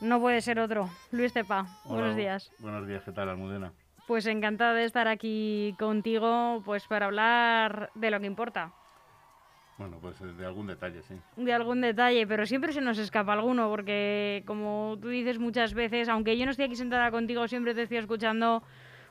No puede ser otro. Luis Tepa, buenos días. Buenos días, ¿qué tal, Almudena? Pues encantada de estar aquí contigo, pues para hablar de lo que importa. Bueno, pues de algún detalle, sí. De algún detalle, pero siempre se nos escapa alguno, porque como tú dices muchas veces, aunque yo no estoy aquí sentada contigo, siempre te estoy escuchando,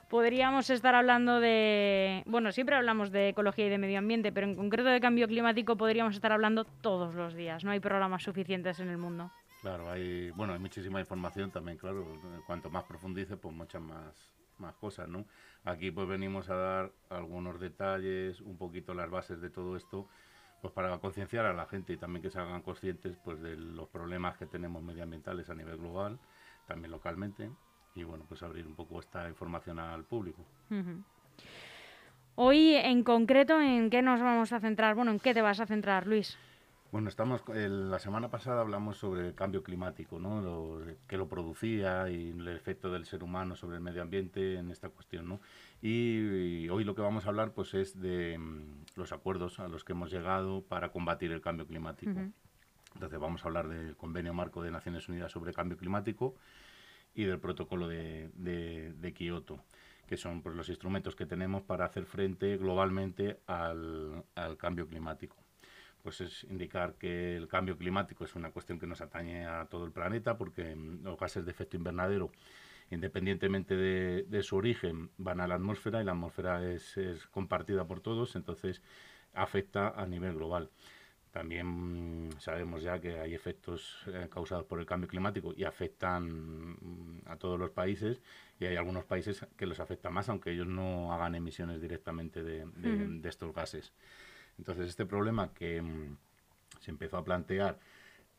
podríamos estar hablando de, bueno, siempre hablamos de ecología y de medio ambiente, pero en concreto de cambio climático podríamos estar hablando todos los días, no hay programas suficientes en el mundo. Claro, hay, bueno, hay muchísima información también, claro. Cuanto más profundice, pues muchas más, más cosas, ¿no? Aquí pues venimos a dar algunos detalles, un poquito las bases de todo esto, pues para concienciar a la gente y también que se hagan conscientes pues de los problemas que tenemos medioambientales a nivel global, también localmente, y bueno, pues abrir un poco esta información al público. Hoy en concreto, ¿en qué nos vamos a centrar? Bueno, ¿en qué te vas a centrar, Luis? Bueno, estamos la semana pasada hablamos sobre el cambio climático, ¿no? Lo, que lo producía y el efecto del ser humano sobre el medio ambiente en esta cuestión, ¿no? Y, hoy lo que vamos a hablar pues es de mm, los acuerdos a los que hemos llegado para combatir el cambio climático. Entonces vamos a hablar del Convenio Marco de Naciones Unidas sobre Cambio Climático y del Protocolo de, de, Kioto que son pues, los instrumentos que tenemos para hacer frente globalmente al cambio climático pues es indicar que el cambio climático es una cuestión que nos atañe a todo el planeta porque mm, los gases de efecto invernadero, independientemente de, su origen, van a la atmósfera y la atmósfera es, compartida por todos, entonces afecta a nivel global. También mm, sabemos ya que hay efectos eh, causados por el cambio climático y afectan mm, a todos los países y hay algunos países que los afecta más, aunque ellos no hagan emisiones directamente de estos gases. Entonces, este problema que mm, se empezó a plantear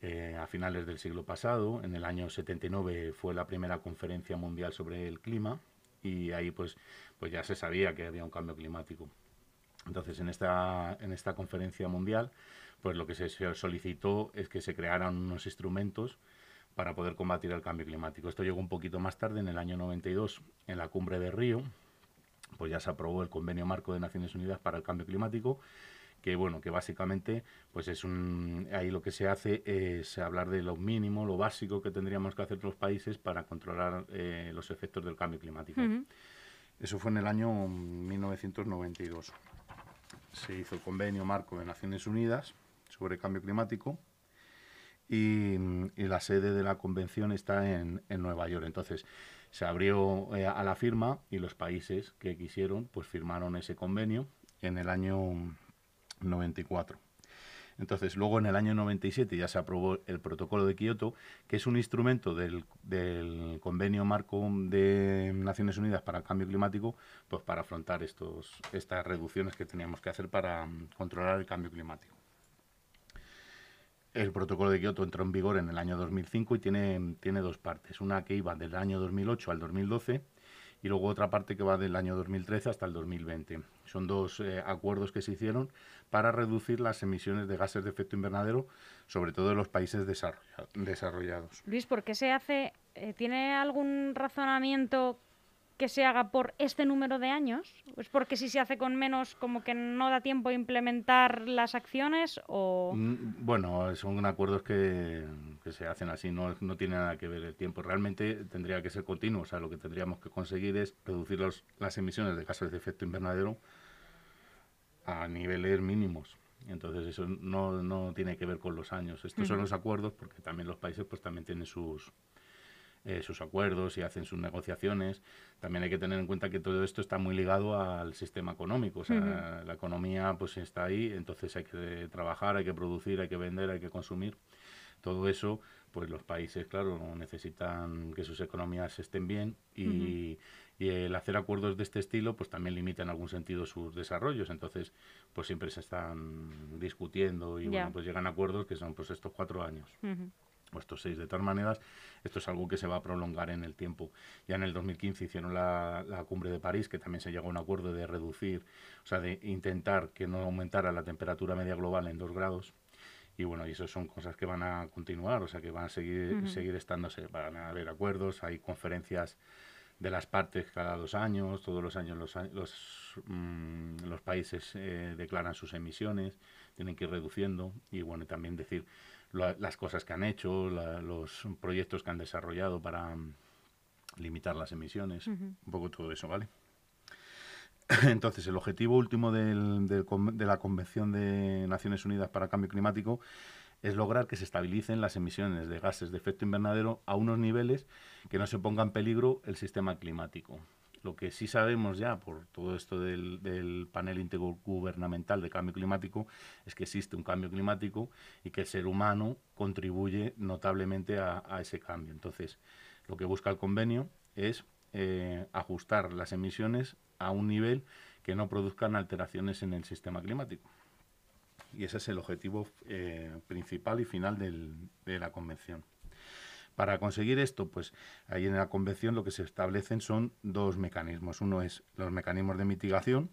eh, a finales del siglo pasado, en el año 79 fue la primera conferencia mundial sobre el clima y ahí pues, pues ya se sabía que había un cambio climático. Entonces, en esta, en esta conferencia mundial, pues lo que se solicitó es que se crearan unos instrumentos para poder combatir el cambio climático. Esto llegó un poquito más tarde, en el año 92, en la cumbre de Río, pues ya se aprobó el Convenio Marco de Naciones Unidas para el Cambio Climático que bueno, que básicamente pues es un ahí lo que se hace es hablar de lo mínimo, lo básico que tendríamos que hacer los países para controlar eh, los efectos del cambio climático. Eso fue en el año 1992. Se hizo el convenio marco de Naciones Unidas sobre cambio climático y, la sede de la convención está en, Nueva York. Entonces se abrió eh, a la firma y los países que quisieron pues firmaron ese convenio en el año 94. Entonces, luego en el año 97 ya se aprobó el protocolo de Kioto, que es un instrumento del, convenio marco de Naciones Unidas para el cambio climático, pues para afrontar estos, estas reducciones que teníamos que hacer para mm, controlar el cambio climático. El protocolo de Kioto entró en vigor en el año 2005 y tiene, tiene dos partes. Una que iba del año 2008 al 2012 y luego otra parte que va del año 2013 hasta el 2020. Son dos eh, acuerdos que se hicieron para reducir las emisiones de gases de efecto invernadero, sobre todo en los países desarrollados. Luis, ¿por qué se hace? Eh, ¿Tiene algún razonamiento que se haga por este número de años? ¿Es porque si se hace con menos, como que no da tiempo a implementar las acciones? O... Mm, bueno, son acuerdos que, se hacen así, no, no tiene nada que ver el tiempo. Realmente tendría que ser continuo, o sea, lo que tendríamos que conseguir es reducir las emisiones de gases de efecto invernadero a niveles mínimos. Entonces eso no, no tiene que ver con los años. Estos son los acuerdos porque también los países pues también tienen sus, eh, sus acuerdos y hacen sus negociaciones. También hay que tener en cuenta que todo esto está muy ligado al sistema económico. O sea, la economía pues está ahí, entonces hay que trabajar, hay que producir, hay que vender, hay que consumir. Todo eso, pues los países, claro, necesitan que sus economías estén bien y, el hacer acuerdos de este estilo, pues también limita en algún sentido sus desarrollos. Entonces, pues siempre se están discutiendo y bueno, pues llegan a acuerdos que son pues estos cuatro años. o estos seis. De todas maneras, esto es algo que se va a prolongar en el tiempo. Ya en el 2015 hicieron la, la, cumbre de París, que también se llegó a un acuerdo de reducir, o sea, de intentar que no aumentara la temperatura media global en dos grados. Y bueno, y eso son cosas que van a continuar, o sea, que van a seguir, uh -huh. seguir estándose, van a haber acuerdos, hay conferencias de las partes cada dos años, todos los años los, los, mmm, los países eh, declaran sus emisiones, tienen que ir reduciendo y bueno, también decir lo, las cosas que han hecho, la, los proyectos que han desarrollado para um, limitar las emisiones, uh -huh. un poco todo eso, ¿vale? Entonces, el objetivo último del, del, de la Convención de Naciones Unidas para el Cambio Climático es lograr que se estabilicen las emisiones de gases de efecto invernadero a unos niveles que no se ponga en peligro el sistema climático. Lo que sí sabemos ya por todo esto del, panel intergubernamental de cambio climático es que existe un cambio climático y que el ser humano contribuye notablemente a, a ese cambio. Entonces, lo que busca el convenio es eh, ajustar las emisiones a un nivel que no produzcan alteraciones en el sistema climático y ese es el objetivo eh, principal y final de la convención. Para conseguir esto, pues ahí en la convención lo que se establecen son dos mecanismos. Uno es los mecanismos de mitigación,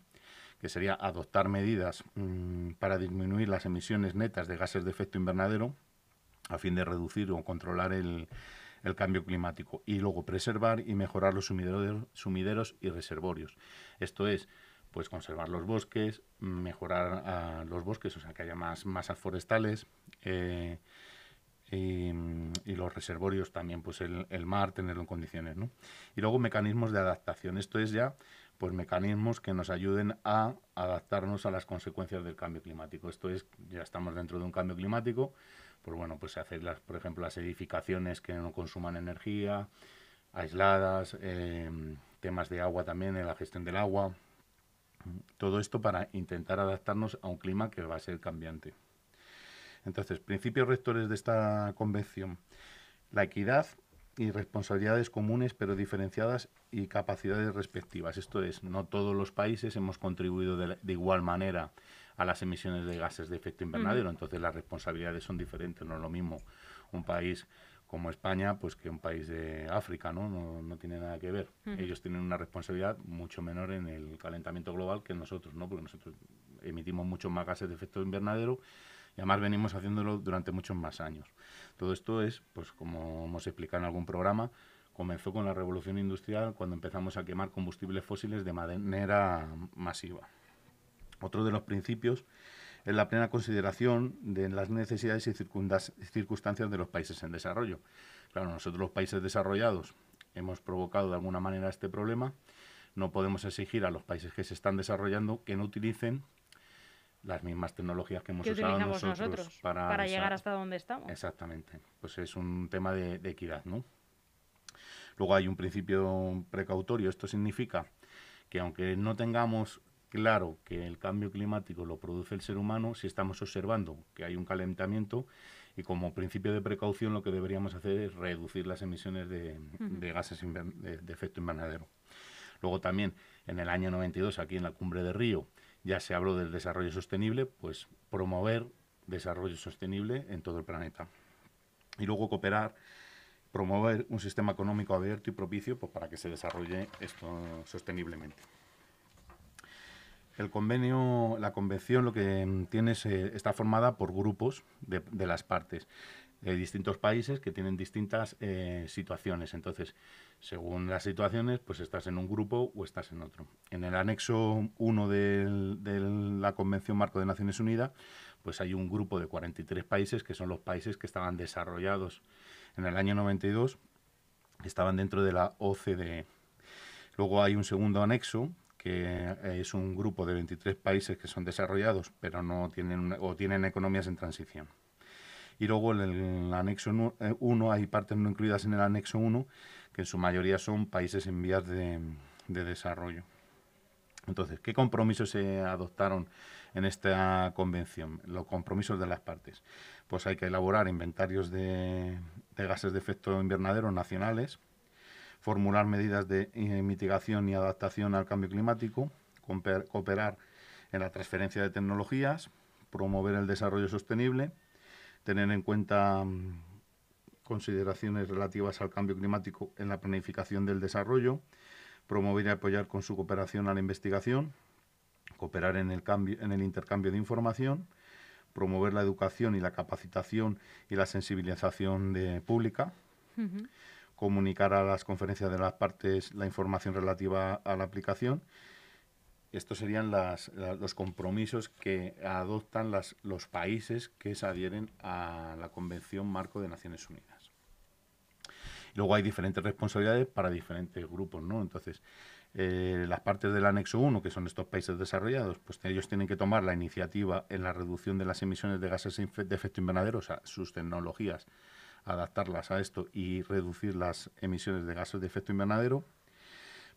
que sería adoptar medidas mmm, para disminuir las emisiones netas de gases de efecto invernadero a fin de reducir o controlar el, el cambio climático y luego preservar y mejorar los sumideros, sumideros y reservorios. Esto es pues conservar los bosques, mejorar uh, los bosques, o sea, que haya más masas forestales eh, y, los reservorios también, pues el, el, mar, tenerlo en condiciones, ¿no? Y luego mecanismos de adaptación. Esto es ya, pues mecanismos que nos ayuden a adaptarnos a las consecuencias del cambio climático. Esto es, ya estamos dentro de un cambio climático, pues bueno, pues hacer, las, por ejemplo, las edificaciones que no consuman energía, aisladas, eh, temas de agua también, en la gestión del agua, todo esto para intentar adaptarnos a un clima que va a ser cambiante. Entonces, principios rectores de esta convención. La equidad y responsabilidades comunes pero diferenciadas y capacidades respectivas. Esto es, no todos los países hemos contribuido de, de igual manera a las emisiones de gases de efecto invernadero, entonces las responsabilidades son diferentes, no es lo mismo un país como España, pues que un país de África, ¿no? No, no tiene nada que ver. Uh -huh. Ellos tienen una responsabilidad mucho menor en el calentamiento global que nosotros, ¿no? Porque nosotros emitimos muchos más gases de efecto invernadero y además venimos haciéndolo durante muchos más años. Todo esto es, pues como hemos explicado en algún programa, comenzó con la revolución industrial cuando empezamos a quemar combustibles fósiles de manera masiva. Otro de los principios es la plena consideración de las necesidades y circunstancias de los países en desarrollo. Claro, nosotros los países desarrollados hemos provocado de alguna manera este problema. No podemos exigir a los países que se están desarrollando que no utilicen las mismas tecnologías que hemos que usado nosotros, nosotros para, para llegar hasta donde estamos. Exactamente. Pues es un tema de, de equidad, ¿no? Luego hay un principio precautorio. Esto significa que aunque no tengamos claro que el cambio climático lo produce el ser humano, si estamos observando que hay un calentamiento y como principio de precaución lo que deberíamos hacer es reducir las emisiones de, gases de, de, efecto invernadero. Luego también en el año 92 aquí en la cumbre de Río ya se habló del desarrollo sostenible, pues promover desarrollo sostenible en todo el planeta. Y luego cooperar, promover un sistema económico abierto y propicio pues, para que se desarrolle esto sosteniblemente. El convenio, la convención lo que tiene es, eh, está formada por grupos de, las partes de distintos países que tienen distintas eh, situaciones. Entonces, según las situaciones, pues estás en un grupo o estás en otro. En el anexo 1 de, la Convención Marco de Naciones Unidas, pues hay un grupo de 43 países que son los países que estaban desarrollados en el año 92, que estaban dentro de la OCDE. Luego hay un segundo anexo que es un grupo de 23 países que son desarrollados, pero no tienen o tienen economías en transición. Y luego en el anexo 1 hay partes no incluidas en el anexo 1, que en su mayoría son países en vías de, de desarrollo. Entonces, ¿qué compromisos se adoptaron en esta convención? Los compromisos de las partes. Pues hay que elaborar inventarios de gases de efecto invernadero nacionales, formular medidas de eh, mitigación y adaptación al cambio climático, cooperar en la transferencia de tecnologías, promover el desarrollo sostenible, tener en cuenta consideraciones relativas al cambio climático en la planificación del desarrollo, promover y apoyar con su cooperación a la investigación, cooperar en el, cambio, en el intercambio de información, promover la educación y la capacitación y la sensibilización pública, comunicar a las conferencias de las partes la información relativa a la aplicación. Estos serían los compromisos que adoptan los países que se adhieren a la Convención Marco de Naciones Unidas. Luego hay diferentes responsabilidades para diferentes grupos, ¿no? Entonces, eh, las partes del anexo 1, que son estos países desarrollados, pues ellos tienen que tomar la iniciativa en la reducción de las emisiones de gases de efecto invernadero, o sea, sus tecnologías, adaptarlas a esto y reducir las emisiones de gases de efecto invernadero,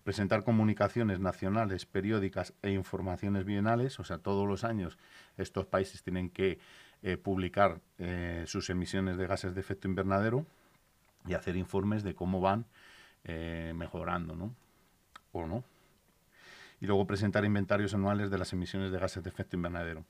presentar comunicaciones nacionales, periódicas e informaciones bienales, o sea, todos los años estos países tienen que eh, publicar eh, sus emisiones de gases de efecto invernadero y hacer informes de cómo van mejorando, ¿no? o no. Y luego presentar inventarios anuales de las emisiones de gases de efecto invernadero.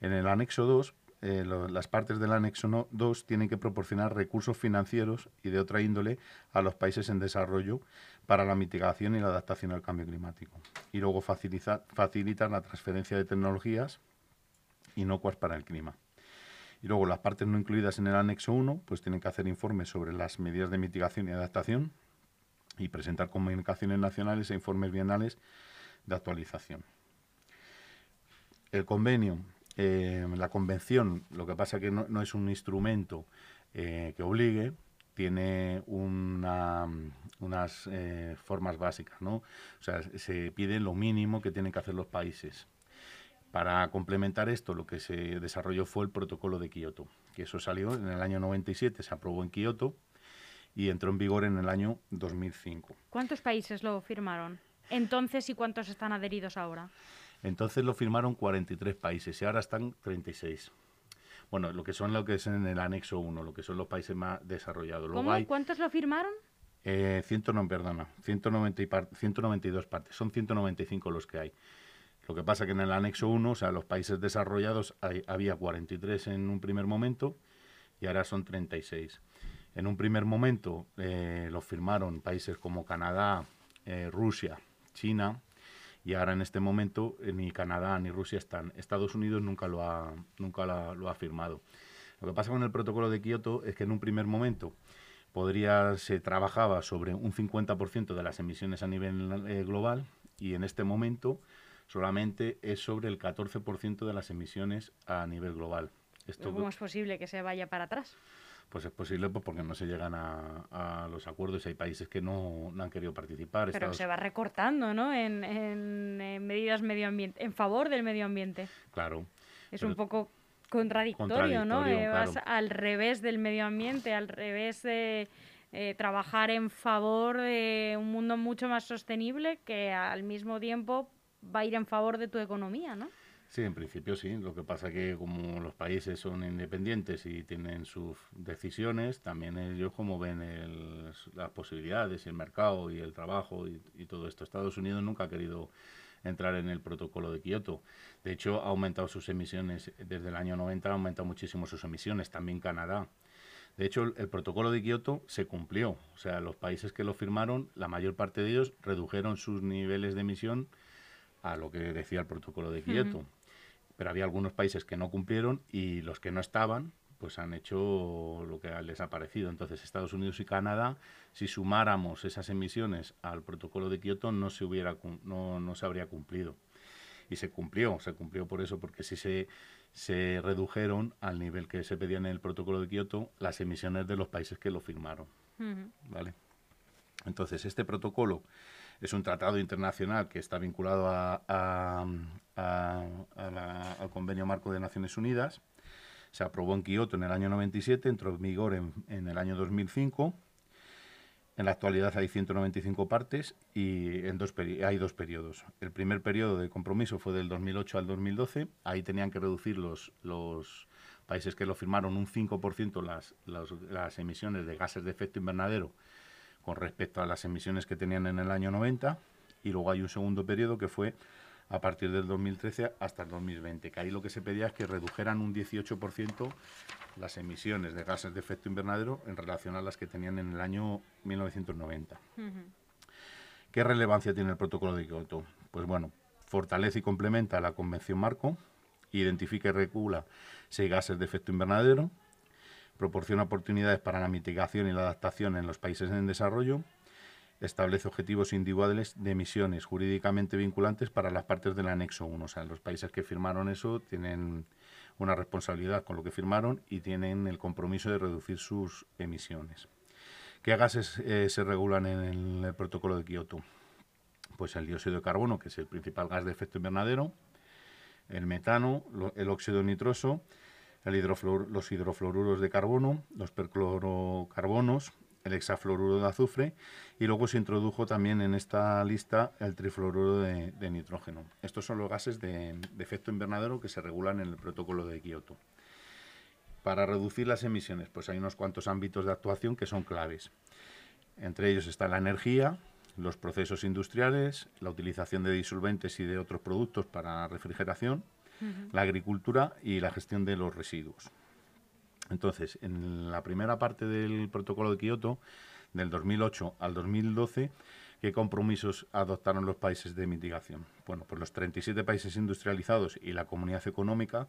En el anexo 2, eh, las partes del anexo 2 tienen que proporcionar recursos financieros y de otra índole a los países en desarrollo para la mitigación y la adaptación al cambio climático. Y luego facilitar la transferencia de tecnologías inocuas para el clima. Y luego las partes no incluidas en el anexo 1 pues tienen que hacer informes sobre las medidas de mitigación y adaptación y presentar comunicaciones nacionales e informes bienales de actualización. El convenio, eh, la convención, lo que pasa que no, es un instrumento eh, que obligue, tiene unas eh, formas básicas, ¿no? O sea, se pide lo mínimo que tienen que hacer los países. Para complementar esto, lo que se desarrolló fue el protocolo de Kioto, que eso salió en el año 97, se aprobó en Kioto y entró en vigor en el año 2005. ¿Cuántos países lo firmaron entonces y cuántos están adheridos ahora? Entonces lo firmaron 43 países y ahora están 36. Bueno, lo que son lo que es en el anexo 1, lo que son los países más desarrollados. ¿Cómo? ¿Cuántos lo firmaron? Eh, no, perdona, 190 y 192 partes, son 195 los que hay. Lo que pasa que en el anexo 1, o sea, los países desarrollados había 43 en un primer momento y ahora son 36. En un primer momento eh, lo firmaron países como Canadá, eh, Rusia, China, y ahora en este momento eh, ni Canadá ni Rusia están. Estados Unidos nunca lo ha, nunca lo ha firmado. Lo que pasa con el protocolo de Kioto es que en un primer momento podría se trabajaba sobre un 50% de las emisiones a nivel global y en este momento solamente es sobre el 14% de las emisiones a nivel global. ¿Cómo es posible que se vaya para atrás? Pues es posible pues, porque no se llegan a, los acuerdos y hay países que no, han querido participar. Pero se va recortando, ¿no? En, en, medidas medio ambiente, en favor del medio ambiente. Claro. Es un poco contradictorio, ¿no? Eh, vas al revés del medio ambiente, al revés de eh, trabajar en favor de un mundo mucho más sostenible que al mismo tiempo va a ir en favor de tu economía, ¿no? Sí, en principio sí. Lo que pasa que como los países son independientes y tienen sus decisiones, también ellos como ven las posibilidades, el mercado y el trabajo y, todo esto. Estados Unidos nunca ha querido entrar en el protocolo de Kioto. De hecho, ha aumentado sus emisiones desde el año 90, ha aumentado muchísimo sus emisiones, también Canadá. De hecho, el, protocolo de Kioto se cumplió. O sea, los países que lo firmaron, la mayor parte de ellos redujeron sus niveles de emisión a lo que decía el protocolo de Kioto pero había algunos países que no cumplieron y los que no estaban pues han hecho lo que les ha parecido. Entonces, Estados Unidos y Canadá, si sumáramos esas emisiones al protocolo de Kioto, no se, hubiera, no, no se habría cumplido. Y se cumplió, se cumplió por eso, porque si se, se redujeron al nivel que se pedía en el protocolo de Kioto las emisiones de los países que lo firmaron. ¿Vale? Entonces, este protocolo es un tratado internacional que está vinculado al Convenio Marco de Naciones Unidas. Se aprobó en Kioto en el año 97, entró en vigor en, el año 2005. En la actualidad hay 195 partes y en dos hay dos periodos. El primer periodo de compromiso fue del 2008 al 2012. Ahí tenían que reducir los, los países que lo firmaron un 5% las, las emisiones de gases de efecto invernadero con respecto a las emisiones que tenían en el año 90 y luego hay un segundo periodo que fue a partir del 2013 hasta el 2020, que ahí lo que se pedía es que redujeran un 18% las emisiones de gases de efecto invernadero en relación a las que tenían en el año 1990. ¿Qué relevancia tiene el protocolo de Kioto? Pues bueno, fortalece y complementa la Convención Marco, identifica y regula seis gases de efecto invernadero, proporciona oportunidades para la mitigación y la adaptación en los países en desarrollo, establece objetivos individuales de emisiones jurídicamente vinculantes para las partes del anexo 1. O sea, los países que firmaron eso tienen una responsabilidad con lo que firmaron y tienen el compromiso de reducir sus emisiones. ¿Qué gases eh, se regulan en el, protocolo de Kioto? Pues el dióxido de carbono, que es el principal gas de efecto invernadero, el metano, el óxido nitroso, el los hidrofluoruros de carbono, los perclorocarbonos, el hexafluoruro de azufre y luego se introdujo también en esta lista el trifluoruro de, nitrógeno. Estos son los gases de, de, efecto invernadero que se regulan en el protocolo de Kioto. Para reducir las emisiones, pues hay unos cuantos ámbitos de actuación que son claves. Entre ellos está la energía, los procesos industriales, la utilización de disolventes y de otros productos para refrigeración, la agricultura y la gestión de los residuos. Entonces, en la primera parte del protocolo de Kioto, del 2008 al 2012, ¿qué compromisos adoptaron los países de mitigación? Bueno, pues los 37 países industrializados y la comunidad económica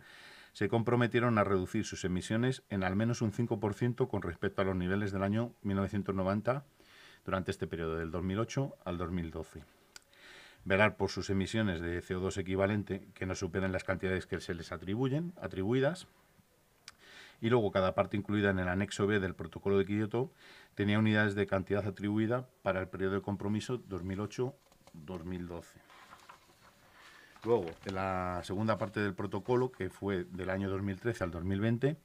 se comprometieron a reducir sus emisiones en al menos un 5% con respecto a los niveles del año 1990 durante este periodo del 2008 al 2012. Velar por sus emisiones de CO2 equivalente que no superen las cantidades que se les atribuyen, atribuidas, y luego cada parte incluida en el anexo B del protocolo de Kioto tenía unidades de cantidad atribuida para el periodo de compromiso 2008-2012. Luego, en la segunda parte del protocolo, que fue del año 2013 al 2020,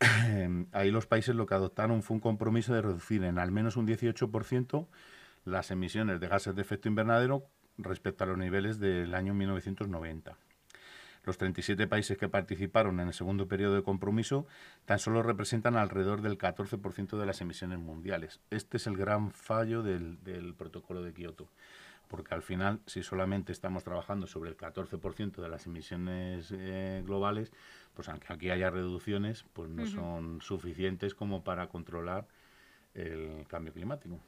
ahí los países lo que adoptaron fue un compromiso de reducir en al menos un 18% las emisiones de gases de efecto invernadero respecto a los niveles del año 1990. Los 37 países que participaron en el segundo periodo de compromiso tan solo representan alrededor del 14% de las emisiones mundiales. Este es el gran fallo del, protocolo de Kioto porque al final, si solamente estamos trabajando sobre el 14% de las emisiones eh, globales, pues aunque aquí haya reducciones, pues no son suficientes como para controlar el cambio climático,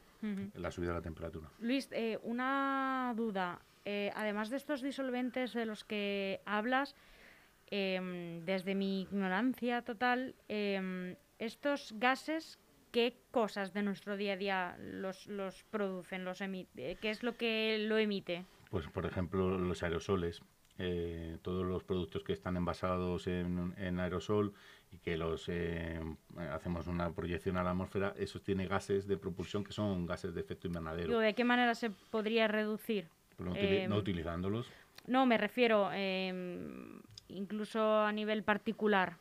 la subida de la temperatura. Luis, eh, una duda. Eh, además de estos disolventes de los que hablas, em, desde mi ignorancia total, em, estos gases, ¿qué cosas de nuestro día a día los, los producen, los emite? ¿Qué es lo que lo emite? Pues, por ejemplo, los aerosoles. Eh, todos los productos que están envasados en, en aerosol y que los eh, hacemos una proyección a la atmósfera, esos tienen gases de propulsión que son gases de efecto invernadero. ¿De qué manera se podría reducir? no, em, utilizándolos. No, me refiero em, incluso a nivel particular.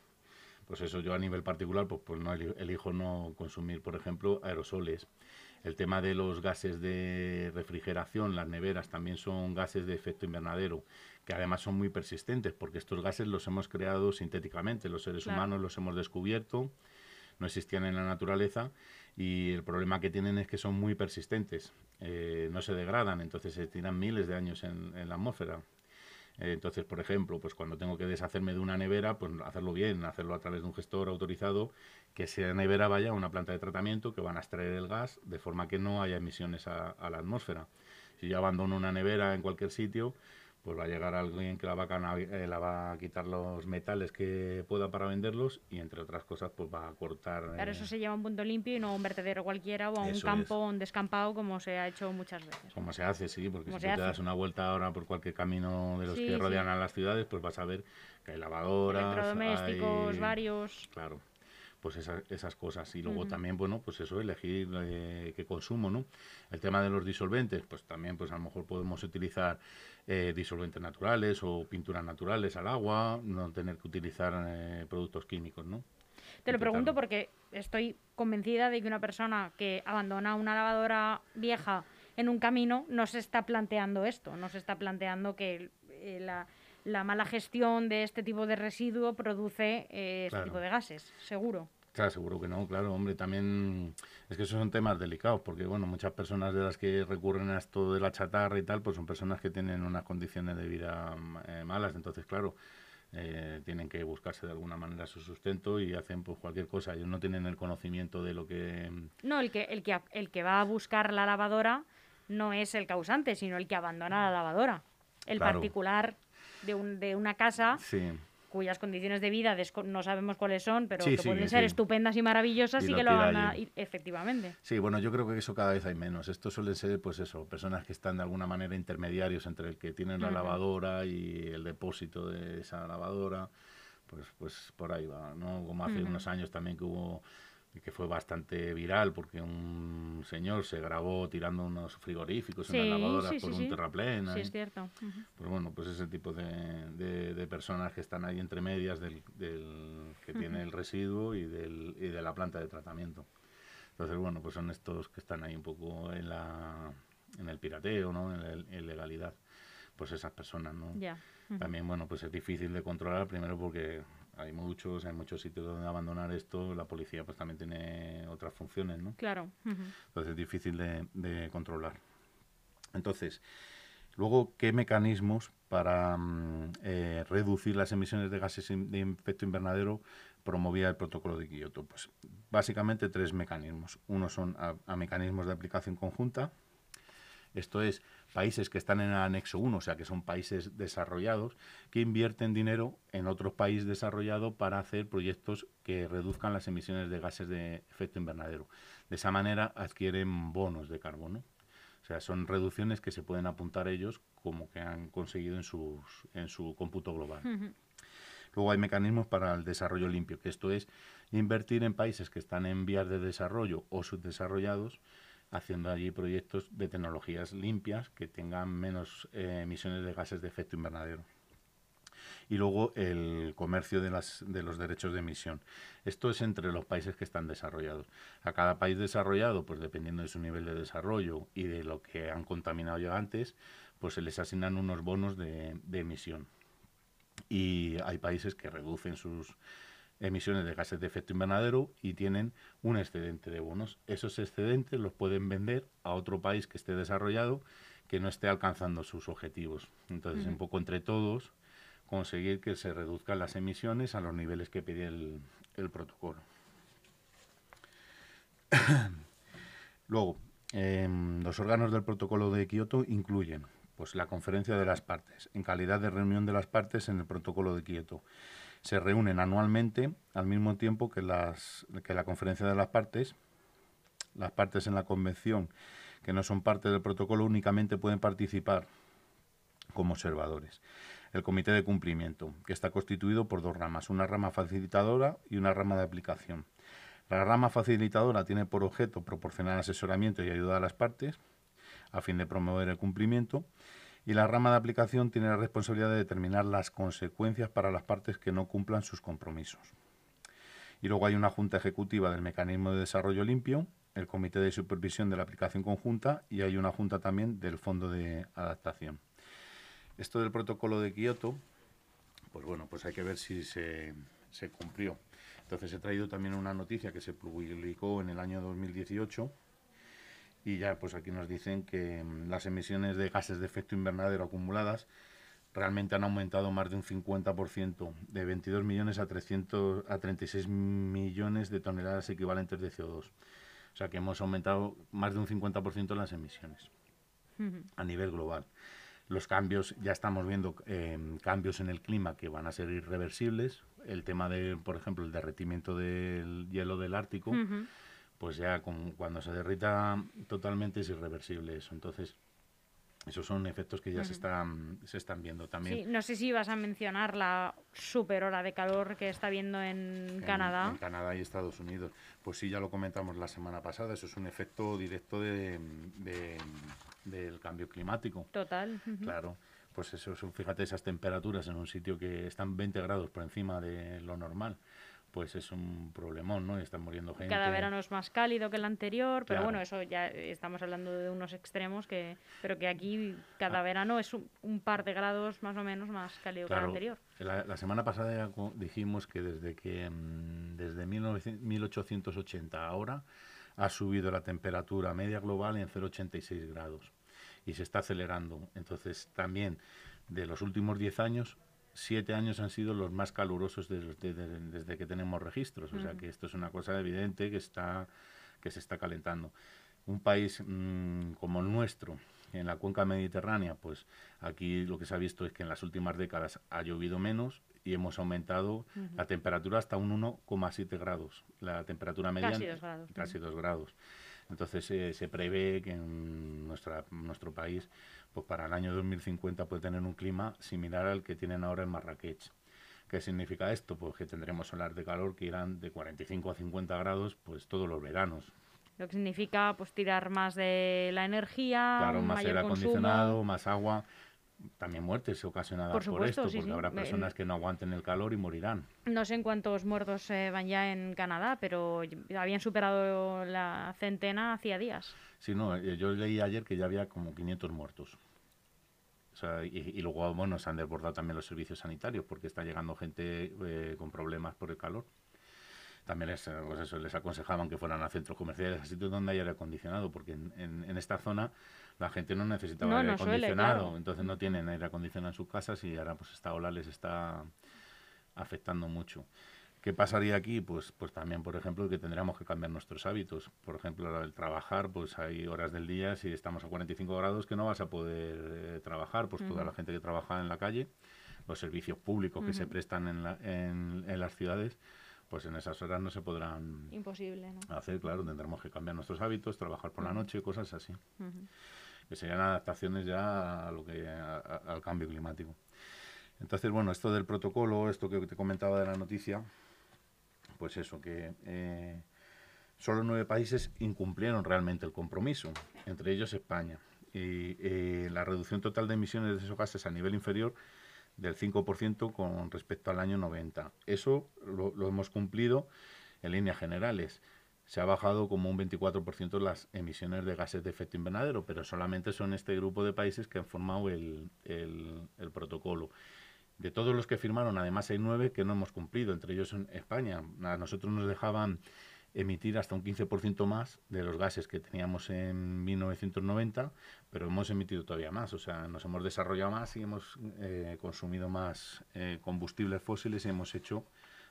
Pues eso, yo a nivel particular, pues, pues no elijo no consumir, por ejemplo, aerosoles. El tema de los gases de refrigeración, las neveras también son gases de efecto invernadero, que además son muy persistentes, porque estos gases los hemos creado sintéticamente, los seres humanos los hemos descubierto, no existían en la naturaleza y el problema que tienen es que son muy persistentes, eh, no se degradan, entonces se tiran miles de años en, la atmósfera. Eh, entonces, por ejemplo, pues cuando tengo que deshacerme de una nevera, pues hacerlo bien, hacerlo a través de un gestor autorizado, que esa nevera vaya a una planta de tratamiento que van a extraer el gas de forma que no haya emisiones a la atmósfera. Si yo abandono una nevera en cualquier sitio, pues va a llegar alguien que la va, a, eh, la va a quitar los metales que pueda para venderlos y entre otras cosas pues va a cortar... Claro, eso eh, se lleva a un punto limpio y no a un vertedero cualquiera o a un campo, un descampado como se ha hecho muchas veces. Como se hace, sí, porque si te das una vuelta ahora por cualquier camino de los que rodean a las ciudades, pues vas a ver que hay lavadoras... Electrodomésticos, varios... Claro pues esas, cosas. Y luego también, bueno, pues eso, elegir eh, qué consumo, ¿no? El tema de los disolventes, pues también, pues a lo mejor podemos utilizar eh, disolventes naturales o pinturas naturales al agua, no tener que utilizar eh, productos químicos, ¿no? Te lo pregunto porque estoy convencida de que una persona que abandona una lavadora vieja en un camino no se está planteando esto, no se está planteando que la la mala gestión de este tipo de residuo produce eh, este tipo de gases, seguro. Claro, seguro que no, claro, hombre, también es que esos son temas delicados, porque bueno, muchas personas de las que recurren a esto de la chatarra y tal, pues son personas que tienen unas condiciones de vida eh, malas, entonces claro, eh, tienen que buscarse de alguna manera su sustento y hacen pues cualquier cosa, ellos no tienen el conocimiento de lo que... No, el que, el que, el que va a buscar la lavadora no es el causante, sino el que abandona la lavadora. El particular de, un, de una casa cuyas condiciones de vida no sabemos cuáles son, pero que pueden ser estupendas y maravillosas y, que lo van a... Efectivamente. Sí, bueno, yo creo que eso cada vez hay menos. Esto suele ser, pues eso, personas que están de alguna manera intermediarios entre el que tienen la lavadora y el depósito de esa lavadora. Pues, pues por ahí va, ¿no? Como hace unos años también que hubo que fue bastante viral porque un señor se grabó tirando unos frigoríficos en la lavadora por un terraplén. Sí, es cierto. Pues bueno, pues ese tipo de, de, personas que están ahí entre medias del, del que tiene el residuo y, del, y de la planta de tratamiento. Entonces, bueno, pues son estos que están ahí un poco en, la, en el pirateo, ¿no? En la ilegalidad. Pues esas personas, ¿no? También, bueno, pues es difícil de controlar, primero porque hay muchos, hay muchos sitios donde abandonar esto, la policía pues también tiene otras funciones, ¿no? Claro. Entonces es difícil de, controlar. Entonces, luego, ¿qué mecanismos para mm, eh, reducir las emisiones de gases de efecto invernadero promovía el protocolo de Kioto? Pues básicamente tres mecanismos. Uno son a mecanismos de aplicación conjunta, esto es países que están en el anexo 1, o sea, que son países desarrollados, que invierten dinero en otro país desarrollado para hacer proyectos que reduzcan las emisiones de gases de efecto invernadero. De esa manera adquieren bonos de carbono. O sea, son reducciones que se pueden apuntar ellos como que han conseguido en, sus, en su cómputo global. Luego hay mecanismos para el desarrollo limpio, que esto es invertir en países que están en vías de desarrollo o subdesarrollados haciendo allí proyectos de tecnologías limpias que tengan menos eh, emisiones de gases de efecto invernadero. Y luego el comercio de, las, de los derechos de emisión. Esto es entre los países que están desarrollados. A cada país desarrollado, pues dependiendo de su nivel de desarrollo y de lo que han contaminado ya antes, pues se les asignan unos bonos de emisión. Y hay países que reducen sus emisiones de gases de efecto invernadero y tienen un excedente de bonos. Esos excedentes los pueden vender a otro país que esté desarrollado que no esté alcanzando sus objetivos. Entonces, un poco entre todos, conseguir que se reduzcan las emisiones a los niveles que pide el, protocolo. Luego, em, los órganos del protocolo de Kioto incluyen pues, la conferencia de las partes, en calidad de reunión de las partes en el protocolo de Kioto se reúnen anualmente al mismo tiempo que, las, que la conferencia de las partes. Las partes en la convención que no son parte del protocolo únicamente pueden participar como observadores. El comité de cumplimiento, que está constituido por dos ramas, una rama facilitadora y una rama de aplicación. La rama facilitadora tiene por objeto proporcionar asesoramiento y ayuda a las partes a fin de promover el cumplimiento y la rama de aplicación tiene la responsabilidad de determinar las consecuencias para las partes que no cumplan sus compromisos. Y luego hay una junta ejecutiva del mecanismo de desarrollo limpio, el comité de supervisión de la aplicación conjunta y hay una junta también del fondo de adaptación. Esto del protocolo de Kioto, pues bueno, pues hay que ver si se, se cumplió. Entonces he traído también una noticia que se publicó en el año 2018 y ya pues aquí nos dicen que mm, las emisiones de gases de efecto invernadero acumuladas realmente han aumentado más de un 50%, de 22 millones a, 300, a 36 millones de toneladas equivalentes de CO2. O sea que hemos aumentado más de un 50% las emisiones a nivel global. Los cambios, ya estamos viendo em, cambios en el clima que van a ser irreversibles. El tema de, por ejemplo, el derretimiento del hielo del Ártico pues ya cuando se derrita totalmente es irreversible eso. Entonces, esos son efectos que ya se, están, se están viendo también. Sí, no sé si vas a mencionar la super hora de calor que está viendo en, Canadá. En Canadá y Estados Unidos. Pues sí, ya lo comentamos la semana pasada, eso es un efecto directo de, del cambio climático. Total. Claro, pues eso, fíjate esas temperaturas en un sitio que están 20 grados por encima de lo normal pues es un problemón, ¿no? Y están muriendo gente. Cada verano es más cálido que el anterior, pero bueno, eso ya estamos hablando de unos extremos, que pero que aquí cada ah. verano es un, par de grados más o menos más cálido que el anterior. La, la, semana pasada dijimos que desde que mm, desde 1880 ahora ha subido la temperatura media global en 0,86 grados y se está acelerando. Entonces también de los últimos 10 años siete años han sido los más calurosos desde que tenemos registros. O sea que esto es una cosa evidente que, está, que se está calentando. Un país mm, como el nuestro, en la cuenca mediterránea, pues aquí lo que se ha visto es que en las últimas décadas ha llovido menos y hemos aumentado la temperatura hasta un 1,7 grados. La temperatura media. Casi dos grados. Casi dos grados. Entonces eh, se prevé que en nuestra, nuestro país pues para el año 2050 puede tener un clima similar al que tienen ahora en Marrakech. ¿Qué significa esto? Pues que tendremos olas de calor que irán de 45 a 50 grados pues todos los veranos. Lo que significa pues tirar más de la energía, claro, más aire acondicionado, más agua, también muertes ocasionadas por, esto, porque habrá personas que no aguanten el calor y morirán. No sé en cuántos muertos eh, van ya en Canadá, pero habían superado la centena hacía días. Sí, no, eh, yo leí ayer que ya había como 500 muertos. O sea, y, luego, bueno, se han desbordado también los servicios sanitarios porque está llegando gente eh, con problemas por el calor. También les, pues eso, les aconsejaban que fueran a centros comerciales, a sitios donde hay aire acondicionado, porque en, en esta zona la gente no necesitaba aire acondicionado, entonces no tienen aire acondicionado en sus casas y ahora pues esta ola les está afectando mucho. ¿Qué pasaría aquí? Pues, pues también, por ejemplo, que tendríamos que cambiar nuestros hábitos. Por ejemplo, el trabajar, pues hay horas del día, si estamos a 45 grados, que no vas a poder eh, trabajar, pues toda la gente que trabaja en la calle, los servicios públicos que se prestan en, la, en, en, las ciudades, pues en esas horas no se podrán Imposible, hacer, claro, tendremos que cambiar nuestros hábitos, trabajar por la noche, cosas así que serían adaptaciones ya a lo que al cambio climático. Entonces, bueno, esto del protocolo, esto que te comentaba de la noticia, pues eso, que eh, solo nueve países incumplieron realmente el compromiso, entre ellos España. Y eh, la reducción total de emisiones de esos gases a nivel inferior del 5% con respecto al año 90. Eso lo hemos cumplido en líneas generales se ha bajado como un 24% las emisiones de gases de efecto invernadero, pero solamente son este grupo de países que han formado el, el, protocolo. De todos los que firmaron, además hay nueve que no hemos cumplido, entre ellos en España. A nosotros nos dejaban emitir hasta un 15% más de los gases que teníamos en 1990, pero hemos emitido todavía más, o sea, nos hemos desarrollado más y hemos eh, consumido más eh, combustibles fósiles y hemos hecho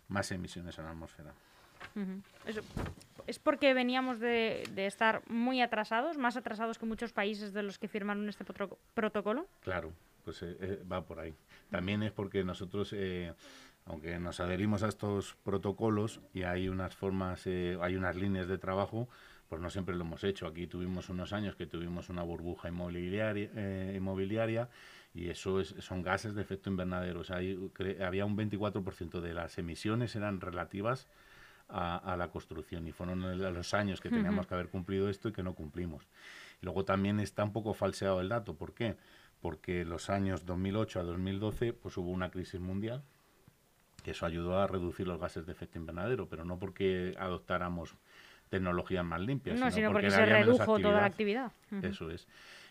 más emisiones en la atmósfera. ¿Es porque veníamos de, estar muy atrasados, más atrasados que muchos países de los que firmaron este protocolo? Claro, pues eh, eh, va por ahí. También es porque nosotros, eh, aunque nos adherimos a estos protocolos y hay unas formas, hay unas líneas de trabajo, pues no siempre lo hemos hecho. Aquí tuvimos unos años que tuvimos una burbuja inmobiliaria, inmobiliaria y eso son gases de efecto invernadero. O sea, había un 24% de las emisiones eran relativas a, la construcción y fueron los años que teníamos que haber cumplido esto y que no cumplimos. Y luego también está un poco falseado el dato. ¿Por qué? Porque los años 2008 a 2012 pues hubo una crisis mundial eso ayudó a reducir los gases de efecto invernadero, pero no porque adoptáramos tecnologías más limpias, sino, porque, se redujo toda la actividad. Eso es.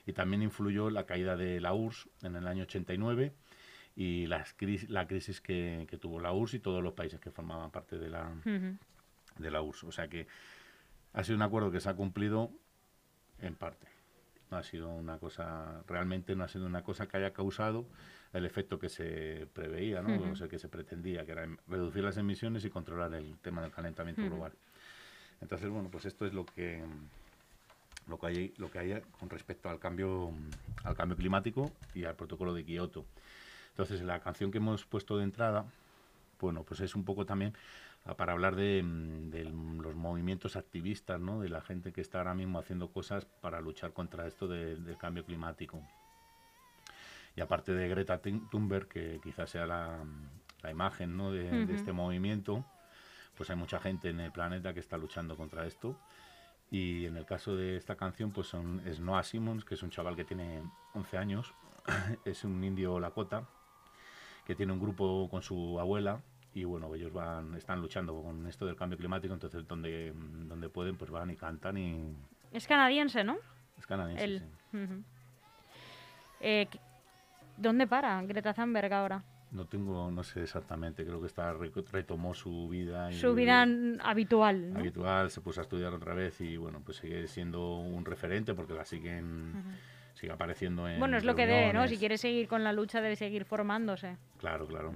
Y también influyó la caída de la URSS en el año 89 y la crisis que, tuvo la URSS y todos los países que formaban parte de la, de la URSS. O sea que ha sido un acuerdo que se ha cumplido en parte. No ha sido una cosa, realmente no ha sido una cosa que haya causado el efecto que se preveía, ¿no? o sea, que se pretendía, que era reducir las emisiones y controlar el tema del calentamiento global. Entonces, bueno, pues esto es lo que lo que hay lo que hay con respecto al cambio al cambio climático y al protocolo de Kioto. Entonces, la canción que hemos puesto de entrada, bueno, pues es un poco también ah, para hablar de, mm, los movimientos activistas, ¿no? De la gente que está ahora mismo haciendo cosas para luchar contra esto del cambio climático. Y aparte de Greta Thunberg, que quizás sea la, imagen ¿no? de, de, este movimiento, pues hay mucha gente en el planeta que está luchando contra esto. Y en el caso de esta canción, pues son, es Noah Simmons, que es un chaval que tiene 11 años, es un indio Lakota, que tiene un grupo con su abuela y bueno, ellos van, están luchando con esto del cambio climático, entonces donde, donde pueden, pues van y cantan y... Es canadiense, ¿no? Es canadiense, sí. Eh, ¿Dónde para Greta Thunberg ahora? No tengo, no sé exactamente, creo que está re- retomó su vida. Su vida habitual, ¿no? habitual, se puso a estudiar otra vez y bueno, pues sigue siendo un referente porque la siguen, sigue apareciendo en Bueno, es lo que debe, ¿no? Si quiere seguir con la lucha, debe seguir formándose. Claro, claro.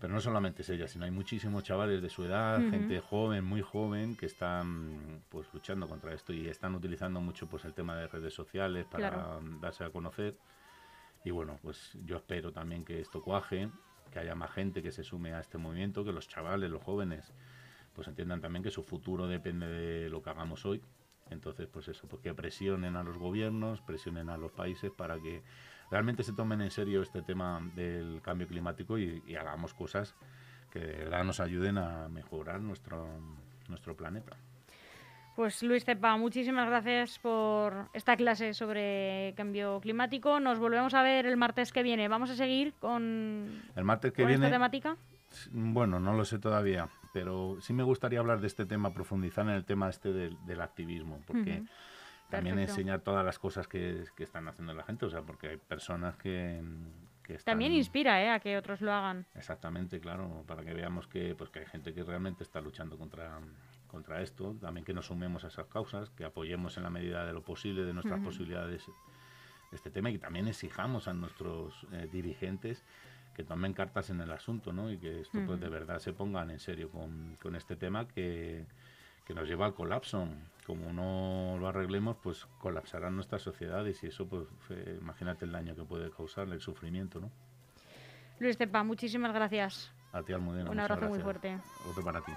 Pero no solamente es ella, sino hay muchísimos chavales de su edad, gente joven, muy joven, que están pues luchando contra esto y están utilizando mucho pues el tema de redes sociales para Claro. darse a conocer. Y bueno, pues yo espero también que esto cuaje, que haya más gente que se sume a este movimiento, que los chavales, los jóvenes, pues entiendan también que su futuro depende de lo que hagamos hoy. Entonces, pues eso, pues que presionen a los gobiernos, presionen a los países para que realmente se tomen en serio este tema del cambio climático y, y hagamos cosas que de verdad nos ayuden a mejorar nuestro, nuestro planeta. Pues Luis Cepa, muchísimas gracias por esta clase sobre cambio climático. Nos volvemos a ver el martes que viene. Vamos a seguir con, El martes que con esta viene, temática. bueno, no lo sé todavía, pero sí me gustaría hablar de este tema, profundizar en el tema este del, del activismo, porque también Perfecto. enseñar todas las cosas que, que están haciendo la gente, o sea, porque hay personas que, que están... También inspira ¿eh? a que otros lo hagan. Exactamente, claro, para que veamos que, pues, que hay gente que realmente está luchando contra, contra esto, también que nos sumemos a esas causas, que apoyemos en la medida de lo posible, de nuestras Ujú. posibilidades, este tema y que también exijamos a nuestros eh, dirigentes que tomen cartas en el asunto, ¿no? Y que esto, pues, de verdad se pongan en serio con, con este tema que, que nos lleva al colapso. Como no lo arreglemos, pues colapsarán nuestras sociedades y eso, pues, eh, imagínate el daño que puede causar, el sufrimiento, ¿no? Luis Cepa, muchísimas gracias. A ti, Almudena. Un abrazo muy fuerte. Otro para ti.